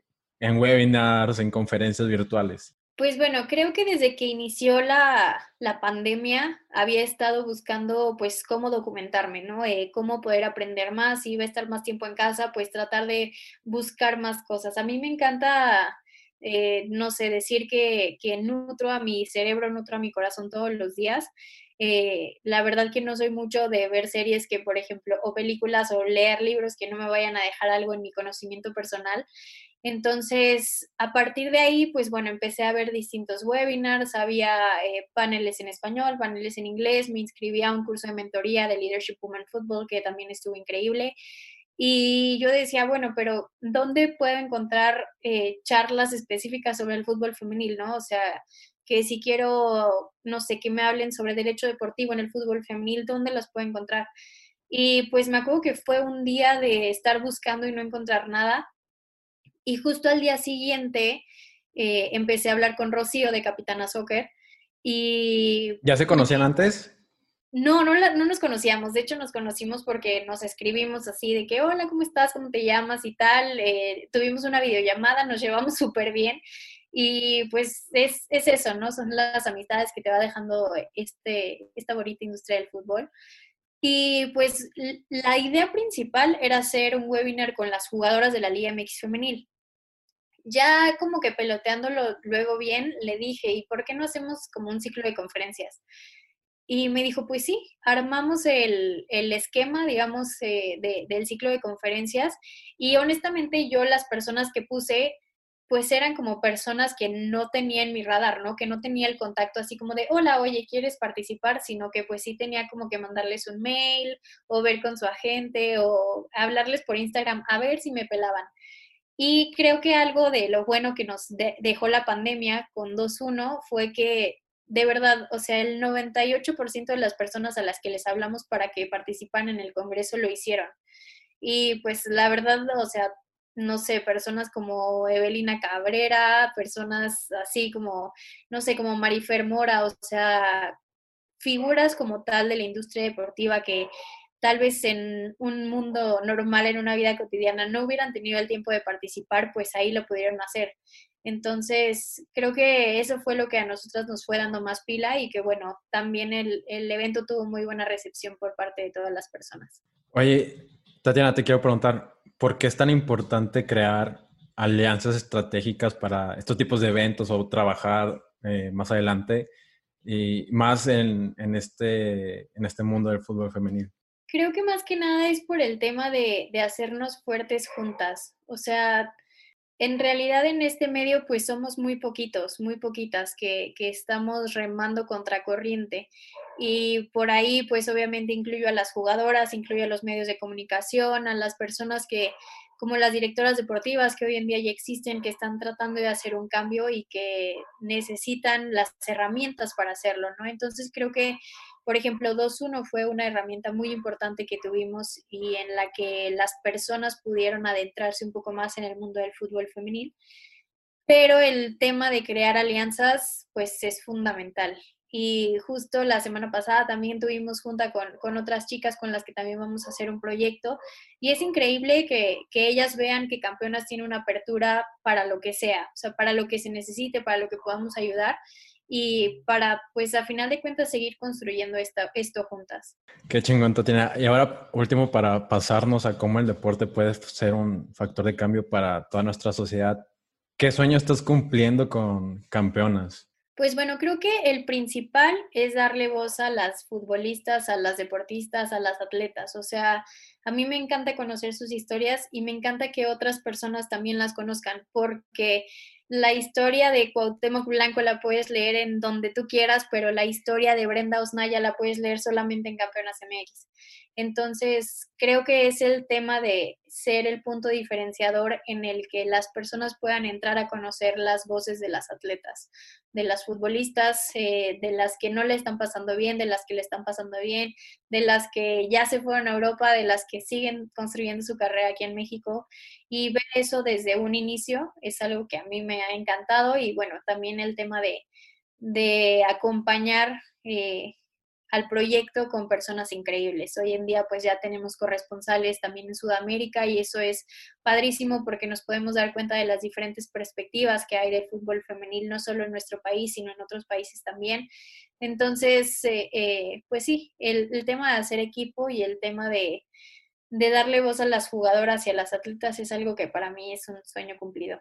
en webinars, en conferencias virtuales? Pues bueno, creo que desde que inició la, la pandemia había estado buscando pues cómo documentarme, ¿no? Eh, cómo poder aprender más, si iba a estar más tiempo en casa, pues tratar de buscar más cosas. A mí me encanta, eh, no sé, decir que, que nutro a mi cerebro, nutro a mi corazón todos los días. Eh, la verdad que no soy mucho de ver series que, por ejemplo, o películas o leer libros que no me vayan a dejar algo en mi conocimiento personal. Entonces, a partir de ahí, pues bueno, empecé a ver distintos webinars, había eh, paneles en español, paneles en inglés, me inscribí a un curso de mentoría de Leadership Women Football que también estuvo increíble. Y yo decía, bueno, pero ¿dónde puedo encontrar eh, charlas específicas sobre el fútbol femenil, no? O sea, que si quiero, no sé, que me hablen sobre derecho deportivo en el fútbol femenil, ¿dónde las puedo encontrar? Y pues me acuerdo que fue un día de estar buscando y no encontrar nada y justo al día siguiente eh, empecé a hablar con Rocío de Capitana Soccer y... ¿Ya se conocían antes? No, no, no nos conocíamos. De hecho, nos conocimos porque nos escribimos así de que, hola, ¿cómo estás? ¿Cómo te llamas? Y tal. Eh, tuvimos una videollamada, nos llevamos súper bien. Y pues es, es, eso, ¿no? Son las amistades que te va dejando este, esta bonita industria del fútbol. Y pues la idea principal era hacer un webinar con las jugadoras de la Liga MX femenil. Ya como que peloteándolo luego bien, le dije, ¿y por qué no hacemos como un ciclo de conferencias? Y me dijo, pues sí, armamos el, el esquema, digamos, eh, de, del ciclo de conferencias. Y honestamente yo las personas que puse pues eran como personas que no tenían mi radar, ¿no? Que no tenía el contacto así como de, hola, oye, ¿quieres participar? Sino que pues sí tenía como que mandarles un mail o ver con su agente o hablarles por Instagram a ver si me pelaban. Y creo que algo de lo bueno que nos dejó la pandemia con 2.1 fue que de verdad, o sea, el 98% de las personas a las que les hablamos para que participan en el Congreso lo hicieron. Y pues la verdad, o sea, no sé, personas como Evelina Cabrera, personas así como, no sé, como Marifer Mora, o sea, figuras como tal de la industria deportiva que tal vez en un mundo normal, en una vida cotidiana, no hubieran tenido el tiempo de participar, pues ahí lo pudieron hacer. Entonces, creo que eso fue lo que a nosotras nos fue dando más pila y que, bueno, también el, el evento tuvo muy buena recepción por parte de todas las personas. Oye, Tatiana, te quiero preguntar, ¿por qué es tan importante crear alianzas estratégicas para estos tipos de eventos o trabajar eh, más adelante y más en, este, en este mundo del fútbol femenino? Creo que más que nada es por el tema de, de hacernos fuertes juntas. O sea, en realidad en este medio pues somos muy poquitos, muy poquitas que, que, estamos remando contra corriente y por ahí pues obviamente incluyo a las jugadoras, incluyo a los medios de comunicación, a las personas que como las directoras deportivas que hoy en día ya existen, que están tratando de hacer un cambio y que necesitan las herramientas para hacerlo, ¿no? Entonces creo que por ejemplo, 2.1 fue una herramienta muy importante que tuvimos y en la que las personas pudieron adentrarse un poco más en el mundo del fútbol femenil. Pero el tema de crear alianzas, pues es fundamental. Y justo la semana pasada también tuvimos junta con, con, otras chicas con las que también vamos a hacer un proyecto. Y es increíble que, que, ellas vean que Campeonas tiene una apertura para lo que sea, o sea, para lo que se necesite, para lo que podamos ayudar y para, pues, a final de cuentas, seguir construyendo esta, esto juntas. Qué chingón, Tatiana. Y ahora, último, para pasarnos a cómo el deporte puede ser un factor de cambio para toda nuestra sociedad. ¿Qué sueño estás cumpliendo con campeonas? Pues bueno, creo que el principal es darle voz a las futbolistas, a las deportistas, a las atletas. O sea, a mí me encanta conocer sus historias y me encanta que otras personas también las conozcan, porque la historia de Cuauhtémoc Blanco la puedes leer en donde tú quieras, pero la historia de Brenda Osnaya la puedes leer solamente en Campeonas MX. Entonces, creo que es el tema de ser el punto diferenciador en el que las personas puedan entrar a conocer las voces de las atletas, de las futbolistas, eh, de las que no le están pasando bien, de las que le están pasando bien, de las que ya se fueron a Europa, de las que siguen construyendo su carrera aquí en México. Y ver eso desde un inicio es algo que a mí me ha encantado y bueno, también el tema de, de acompañar. Eh, al proyecto con personas increíbles. Hoy en día pues ya tenemos corresponsales también en Sudamérica y eso es padrísimo porque nos podemos dar cuenta de las diferentes perspectivas que hay del fútbol femenil, no solo en nuestro país, sino en otros países también. Entonces, eh, eh, pues sí, el, tema de hacer equipo y el tema de, de darle voz a las jugadoras y a las atletas es algo que para mí es un sueño cumplido.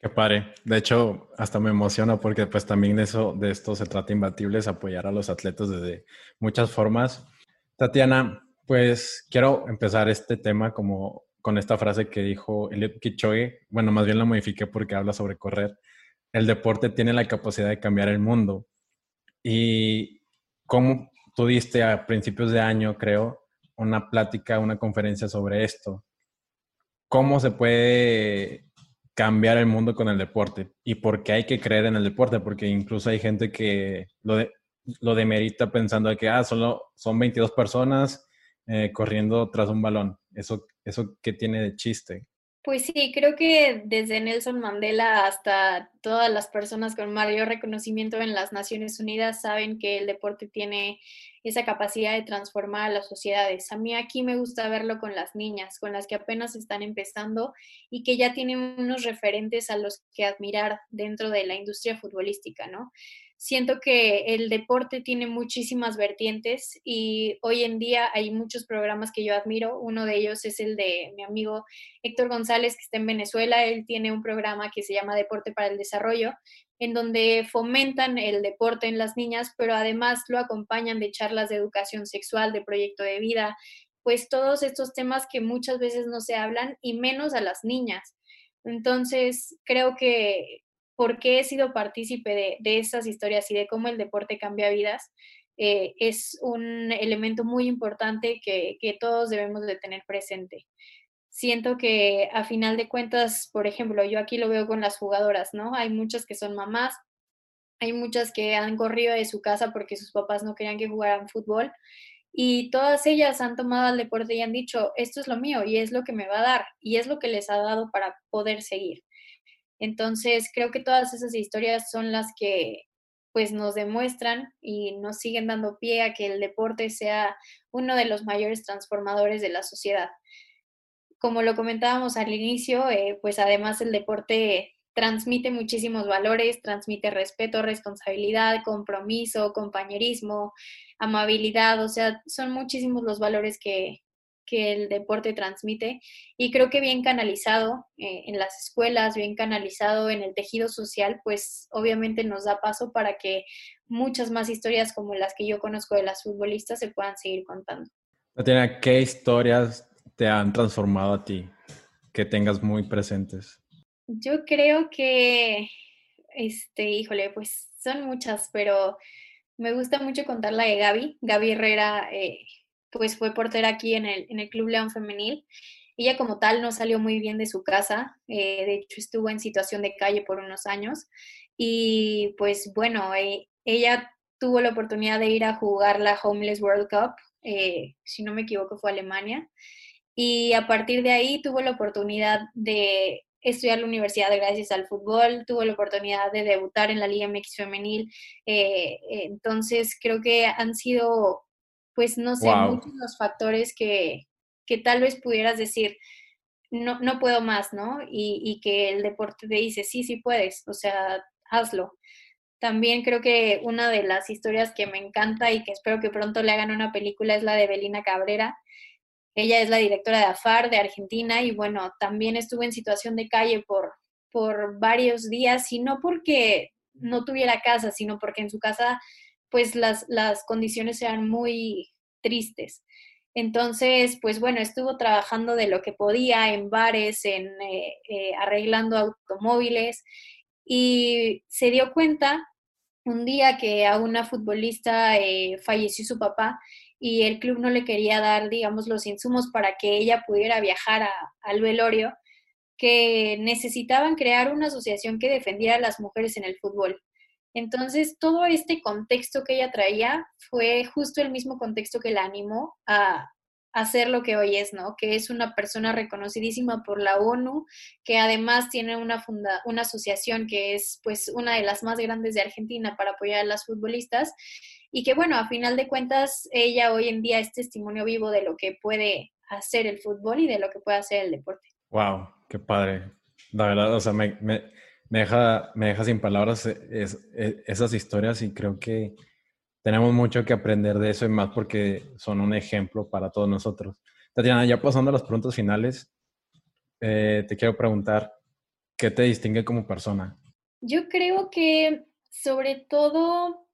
Qué padre. De hecho, hasta me emociona porque pues también de eso, de esto se trata imbatibles, apoyar a los atletas desde muchas formas. Tatiana, pues quiero empezar este tema como con esta frase que dijo Eliud Kipchoge. Bueno, más bien la modifiqué porque habla sobre correr. El deporte tiene la capacidad de cambiar el mundo. Y como tú diste a principios de año, creo, una plática, una conferencia sobre esto. ¿Cómo se puede cambiar el mundo con el deporte y por qué hay que creer en el deporte, porque incluso hay gente que lo, de, lo demerita pensando que ah, solo son 22 personas eh, corriendo tras un balón. Eso, eso qué tiene de chiste. Pues sí, creo que desde Nelson Mandela hasta todas las personas con mayor reconocimiento en las Naciones Unidas saben que el deporte tiene esa capacidad de transformar a las sociedades. A mí aquí me gusta verlo con las niñas, con las que apenas están empezando y que ya tienen unos referentes a los que admirar dentro de la industria futbolística, ¿no? Siento que el deporte tiene muchísimas vertientes y hoy en día hay muchos programas que yo admiro. Uno de ellos es el de mi amigo Héctor González, que está en Venezuela. Él tiene un programa que se llama Deporte para el Desarrollo, en donde fomentan el deporte en las niñas, pero además lo acompañan de charlas de educación sexual, de proyecto de vida, pues todos estos temas que muchas veces no se hablan y menos a las niñas. Entonces, creo que porque he sido partícipe de, de esas historias y de cómo el deporte cambia vidas, eh, es un elemento muy importante que, que, todos debemos de tener presente. Siento que a final de cuentas, por ejemplo, yo aquí lo veo con las jugadoras, ¿no? Hay muchas que son mamás, hay muchas que han corrido de su casa porque sus papás no querían que jugaran fútbol y todas ellas han tomado el deporte y han dicho, esto es lo mío y es lo que me va a dar y es lo que les ha dado para poder seguir. Entonces, creo que todas esas historias son las que pues nos demuestran y nos siguen dando pie a que el deporte sea uno de los mayores transformadores de la sociedad. Como lo comentábamos al inicio, eh, pues además el deporte transmite muchísimos valores, transmite respeto, responsabilidad, compromiso, compañerismo, amabilidad, o sea, son muchísimos los valores que, que el deporte transmite y creo que bien canalizado eh, en las escuelas, bien canalizado en el tejido social, pues obviamente nos da paso para que muchas más historias como las que yo conozco de las futbolistas se puedan seguir contando. Tatiana, ¿qué historias te han transformado a ti que tengas muy presentes? Yo creo que, este, híjole, pues son muchas, pero me gusta mucho contar la de Gaby. Gaby Herrera eh, pues fue portera aquí en el, en el Club León Femenil. Ella como tal no salió muy bien de su casa, eh, de hecho estuvo en situación de calle por unos años. Y pues bueno, eh, ella tuvo la oportunidad de ir a jugar la Homeless World Cup, eh, si no me equivoco fue Alemania, y a partir de ahí tuvo la oportunidad de estudiar la universidad gracias al fútbol, tuvo la oportunidad de debutar en la Liga MX femenil, entonces creo que han sido pues no sé, muchos los factores que, que, tal vez pudieras decir, no, no puedo más, ¿no? Y, y, que el deporte te dice, sí, sí puedes, o sea, hazlo. También creo que una de las historias que me encanta y que espero que pronto le hagan una película es la de Belina Cabrera. Ella es la directora de AFAR de Argentina y bueno, también estuvo en situación de calle por, por varios días y no porque no tuviera casa, sino porque en su casa pues las, las condiciones eran muy tristes. Entonces, pues bueno, estuvo trabajando de lo que podía en bares, en eh, eh, arreglando automóviles y se dio cuenta un día que a una futbolista eh, falleció su papá y el club no le quería dar, digamos, los insumos para que ella pudiera viajar al velorio, que necesitaban crear una asociación que defendiera a las mujeres en el fútbol. Entonces, todo este contexto que ella traía fue justo el mismo contexto que la animó a, hacer lo que hoy es, ¿no? Que es una persona reconocidísima por la ONU, que además tiene una, funda una asociación que es pues una de las más grandes de Argentina para apoyar a las futbolistas y que bueno, a final de cuentas ella hoy en día es testimonio vivo de lo que puede hacer el fútbol y de lo que puede hacer el deporte. Wow, qué padre. La verdad, o sea, me, me deja, me deja sin palabras e, e, esas historias y creo que tenemos mucho que aprender de eso y más porque son un ejemplo para todos nosotros. Tatiana, ya pasando a las preguntas finales, eh, te quiero preguntar, ¿qué te distingue como persona? Yo creo que sobre todo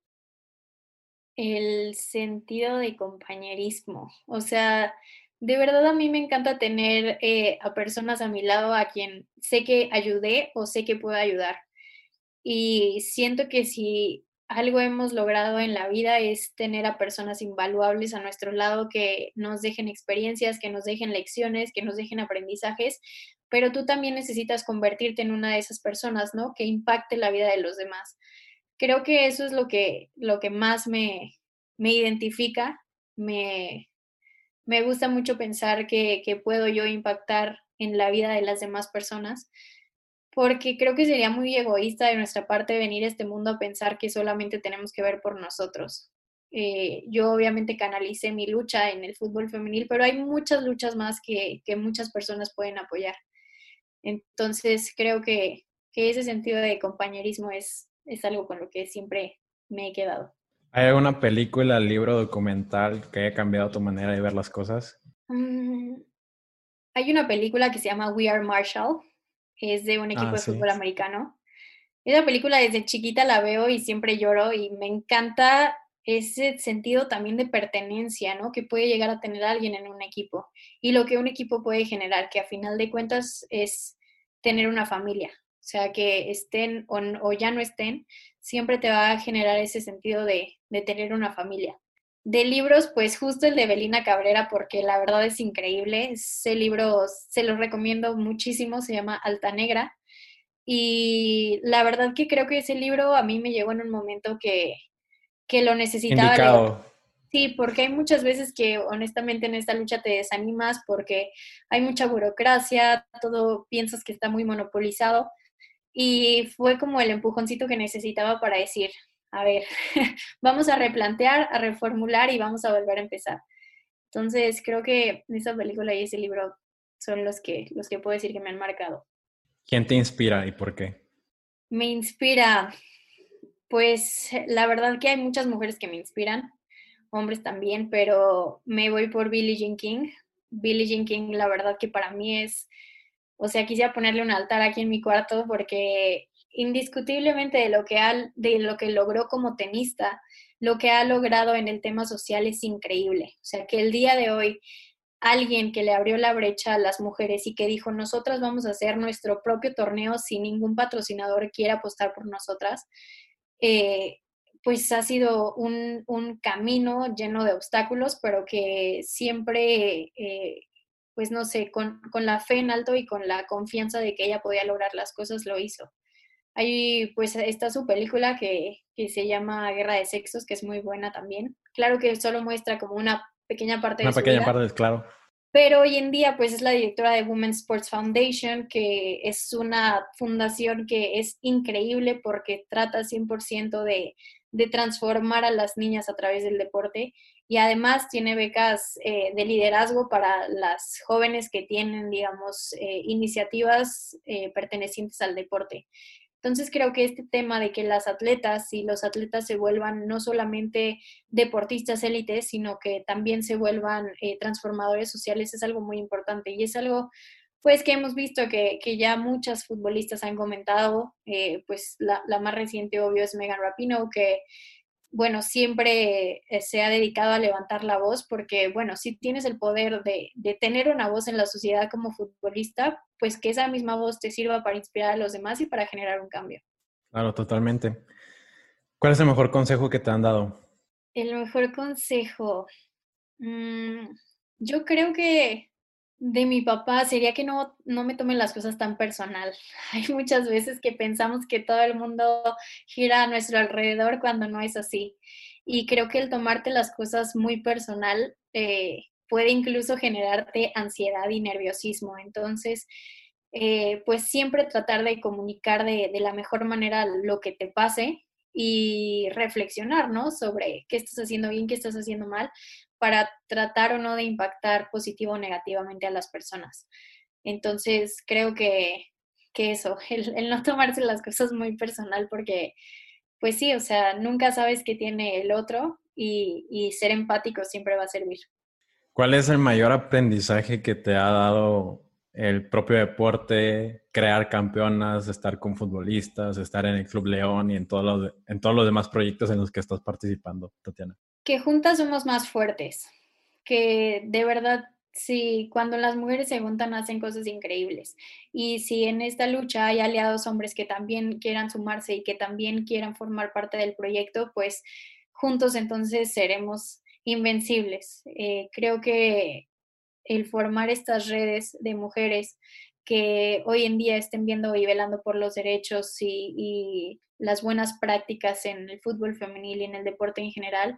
el sentido de compañerismo, o sea, de verdad a mí me encanta tener eh, a personas a mi lado a quien sé que ayudé o sé que puedo ayudar. Y siento que si algo hemos logrado en la vida es tener a personas invaluables a nuestro lado que nos dejen experiencias, que nos dejen lecciones, que nos dejen aprendizajes, pero tú también necesitas convertirte en una de esas personas, ¿no? Que impacte la vida de los demás. Creo que eso es lo que, lo que más me, me identifica, me, me gusta mucho pensar que, puedo yo impactar en la vida de las demás personas, porque creo que sería muy egoísta de nuestra parte venir a este mundo a pensar que solamente tenemos que ver por nosotros. Eh, yo obviamente canalicé mi lucha en el fútbol femenil, pero hay muchas luchas más que, que muchas personas pueden apoyar. Entonces creo que, que, ese sentido de compañerismo es, es algo con lo que siempre me he quedado. ¿Hay alguna película, libro, documental que haya cambiado tu manera de ver las cosas? Mm, hay una película que se llama We Are Marshall, es de un equipo ah, de fútbol americano. Esa película desde chiquita la veo y siempre lloro y me encanta ese sentido también de pertenencia, ¿no? Que puede llegar a tener alguien en un equipo y lo que un equipo puede generar, que a final de cuentas es tener una familia, o sea, que estén o, ya no estén, siempre te va a generar ese sentido de, de tener una familia. De libros, pues justo el de Belina Cabrera, porque la verdad es increíble. Ese libro se lo recomiendo muchísimo, se llama Alta Negra. Y la verdad que creo que ese libro a mí me llegó en un momento que, que lo necesitaba. Sí, porque hay muchas veces que honestamente en esta lucha te desanimas porque hay mucha burocracia, todo piensas que está muy monopolizado y fue como el empujoncito que necesitaba para decir, a ver, vamos a replantear, a reformular y vamos a volver a empezar. Entonces, creo que esa película y ese libro son los que, los que puedo decir que me han marcado. ¿Quién te inspira y por qué? Me inspira, pues la verdad que hay muchas mujeres que me inspiran, hombres también, pero me voy por Billie Jean King. Billie Jean King, la verdad que para mí es, o sea, quisiera ponerle un altar aquí en mi cuarto porque indiscutiblemente de lo que, de lo que logró como tenista, lo que ha logrado en el tema social es increíble. O sea, que el día de hoy alguien que le abrió la brecha a las mujeres y que dijo, nosotras vamos a hacer nuestro propio torneo sin ningún patrocinador quiera apostar por nosotras, eh, pues ha sido un, camino lleno de obstáculos, pero que siempre, eh, pues no sé, con, con la fe en alto y con la confianza de que ella podía lograr las cosas, lo hizo. Ahí pues está su película que, se llama Guerra de Sexos, que es muy buena también. Claro que solo muestra como una pequeña parte de su pequeña parte, claro. Pero hoy en día pues es la directora de Women's Sports Foundation, que es una fundación que es increíble porque trata 100% de, de transformar a las niñas a través del deporte y además tiene becas eh, de liderazgo para las jóvenes que tienen, digamos, eh, iniciativas eh, pertenecientes al deporte. Entonces creo que este tema de que las atletas y los atletas se vuelvan no solamente deportistas élites, sino que también se vuelvan eh, transformadores sociales es algo muy importante y es algo pues que hemos visto que, ya muchas futbolistas han comentado, eh, pues la, la, más reciente obvio es Megan Rapinoe, que bueno, siempre eh, se ha dedicado a levantar la voz porque, bueno, si tienes el poder de, tener una voz en la sociedad como futbolista, pues que esa misma voz te sirva para inspirar a los demás y para generar un cambio. Claro, totalmente. ¿Cuál es el mejor consejo que te han dado? El mejor consejo. Mm, yo creo que de mi papá sería que no, no me tomen las cosas tan personal. Hay muchas veces que pensamos que todo el mundo gira a nuestro alrededor cuando no es así. Y creo que el tomarte las cosas muy personal eh, puede incluso generarte ansiedad y nerviosismo. Entonces, eh, pues siempre tratar de comunicar de, de la mejor manera lo que te pase y reflexionar, ¿no? Sobre qué estás haciendo bien, qué estás haciendo mal, para tratar o no de impactar positivo o negativamente a las personas. Entonces, creo que, eso, el, no tomarse las cosas muy personal porque, pues sí, o sea, nunca sabes qué tiene el otro y, y ser empático siempre va a servir. ¿Cuál es el mayor aprendizaje que te ha dado el propio deporte, crear campeonas, estar con futbolistas, estar en el Club León y en todos los, en todos los demás proyectos en los que estás participando, Tatiana? Que juntas somos más fuertes, que de verdad, sí, cuando las mujeres se juntan hacen cosas increíbles. Y si en esta lucha hay aliados hombres que también quieran sumarse y que también quieran formar parte del proyecto, pues juntos entonces seremos invencibles. Eh, creo que el formar estas redes de mujeres que hoy en día estén viendo y velando por los derechos y, y, las buenas prácticas en el fútbol femenil y en el deporte en general,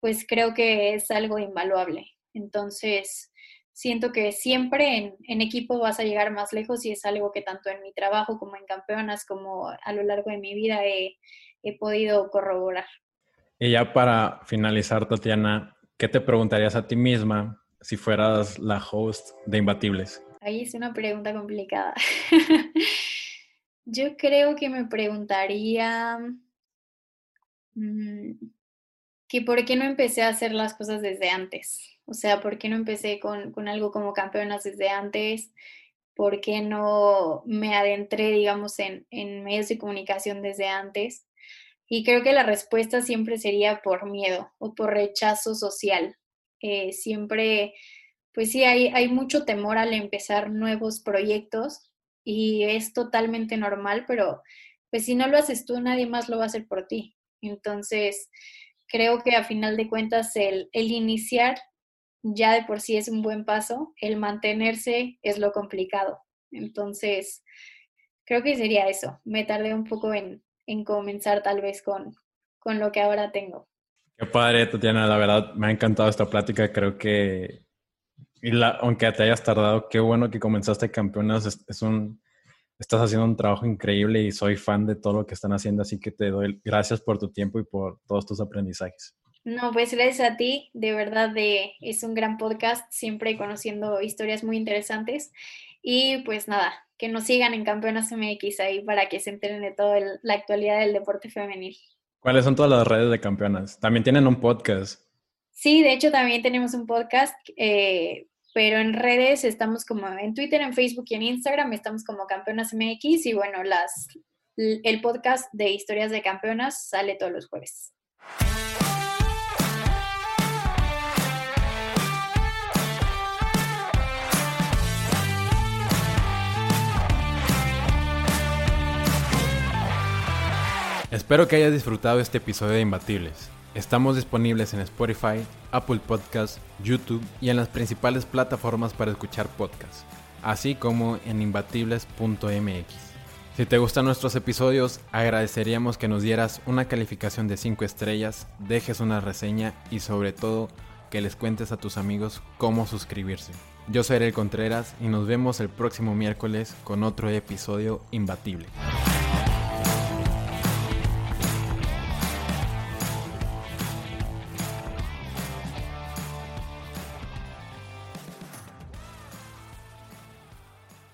pues creo que es algo invaluable. Entonces, siento que siempre en, equipo vas a llegar más lejos y es algo que tanto en mi trabajo como en campeonas, como a lo largo de mi vida he, he podido corroborar. Y ya para finalizar, Tatiana, ¿qué te preguntarías a ti misma si fueras la host de Imbatibles? Ahí es una pregunta complicada. Yo creo que me preguntaría mm, que por qué no empecé a hacer las cosas desde antes. O sea, ¿por qué no empecé con, algo como campeonas desde antes? ¿Por qué no me adentré, digamos, en, medios de comunicación desde antes? Y creo que la respuesta siempre sería por miedo o por rechazo social. Eh, siempre, pues sí, hay, hay mucho temor al empezar nuevos proyectos y es totalmente normal, pero pues si no lo haces tú, nadie más lo va a hacer por ti. Entonces, creo que a final de cuentas el, el iniciar ya de por sí es un buen paso, el mantenerse es lo complicado. Entonces, creo que sería eso. Me tardé un poco en, comenzar tal vez con, con lo que ahora tengo. Qué padre, Tatiana. La verdad, me ha encantado esta plática. Creo que, aunque te hayas tardado, qué bueno que comenzaste campeonas. Es, un, estás haciendo un trabajo increíble y soy fan de todo lo que están haciendo. Así que te doy gracias por tu tiempo y por todos tus aprendizajes. No, pues gracias a ti, de verdad de, es un gran podcast, siempre conociendo historias muy interesantes. Y pues nada, que nos sigan en Campeonas MX ahí para que se enteren de toda la actualidad del deporte femenil. ¿Cuáles son todas las redes de Campeonas? También tienen un podcast. Sí, de hecho también tenemos un podcast, eh, pero en redes estamos como en Twitter, en Facebook y en Instagram estamos como Campeonas MX y bueno, las, el podcast de historias de campeonas sale todos los jueves. Espero que hayas disfrutado este episodio de Imbatibles. Estamos disponibles en Spotify, Apple Podcasts, YouTube y en las principales plataformas para escuchar podcasts, así como en imbatibles.mx. Si te gustan nuestros episodios, agradeceríamos que nos dieras una calificación de 5 estrellas, dejes una reseña y sobre todo que les cuentes a tus amigos cómo suscribirse. Yo soy El Contreras y nos vemos el próximo miércoles con otro episodio imbatible.